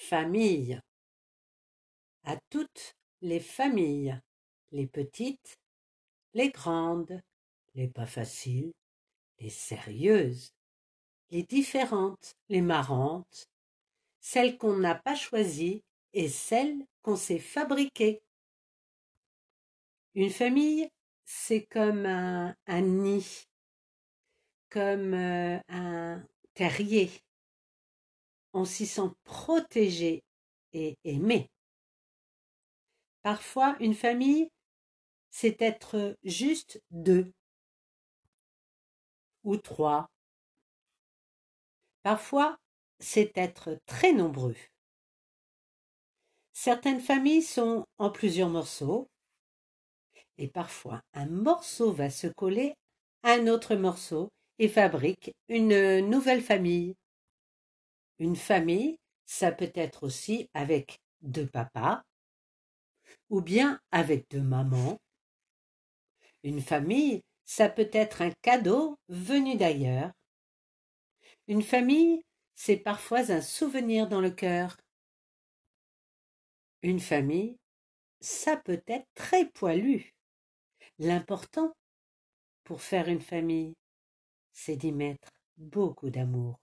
Famille. À toutes les familles, les petites, les grandes, les pas faciles, les sérieuses, les différentes, les marrantes, celles qu'on n'a pas choisies et celles qu'on s'est fabriquées. Une famille, c'est comme un, un nid, comme euh, un terrier on s'y sent protégé et aimé. Parfois, une famille, c'est être juste deux ou trois. Parfois, c'est être très nombreux. Certaines familles sont en plusieurs morceaux et parfois un morceau va se coller à un autre morceau et fabrique une nouvelle famille. Une famille, ça peut être aussi avec deux papas ou bien avec deux mamans. Une famille, ça peut être un cadeau venu d'ailleurs. Une famille, c'est parfois un souvenir dans le cœur. Une famille, ça peut être très poilu. L'important pour faire une famille, c'est d'y mettre beaucoup d'amour.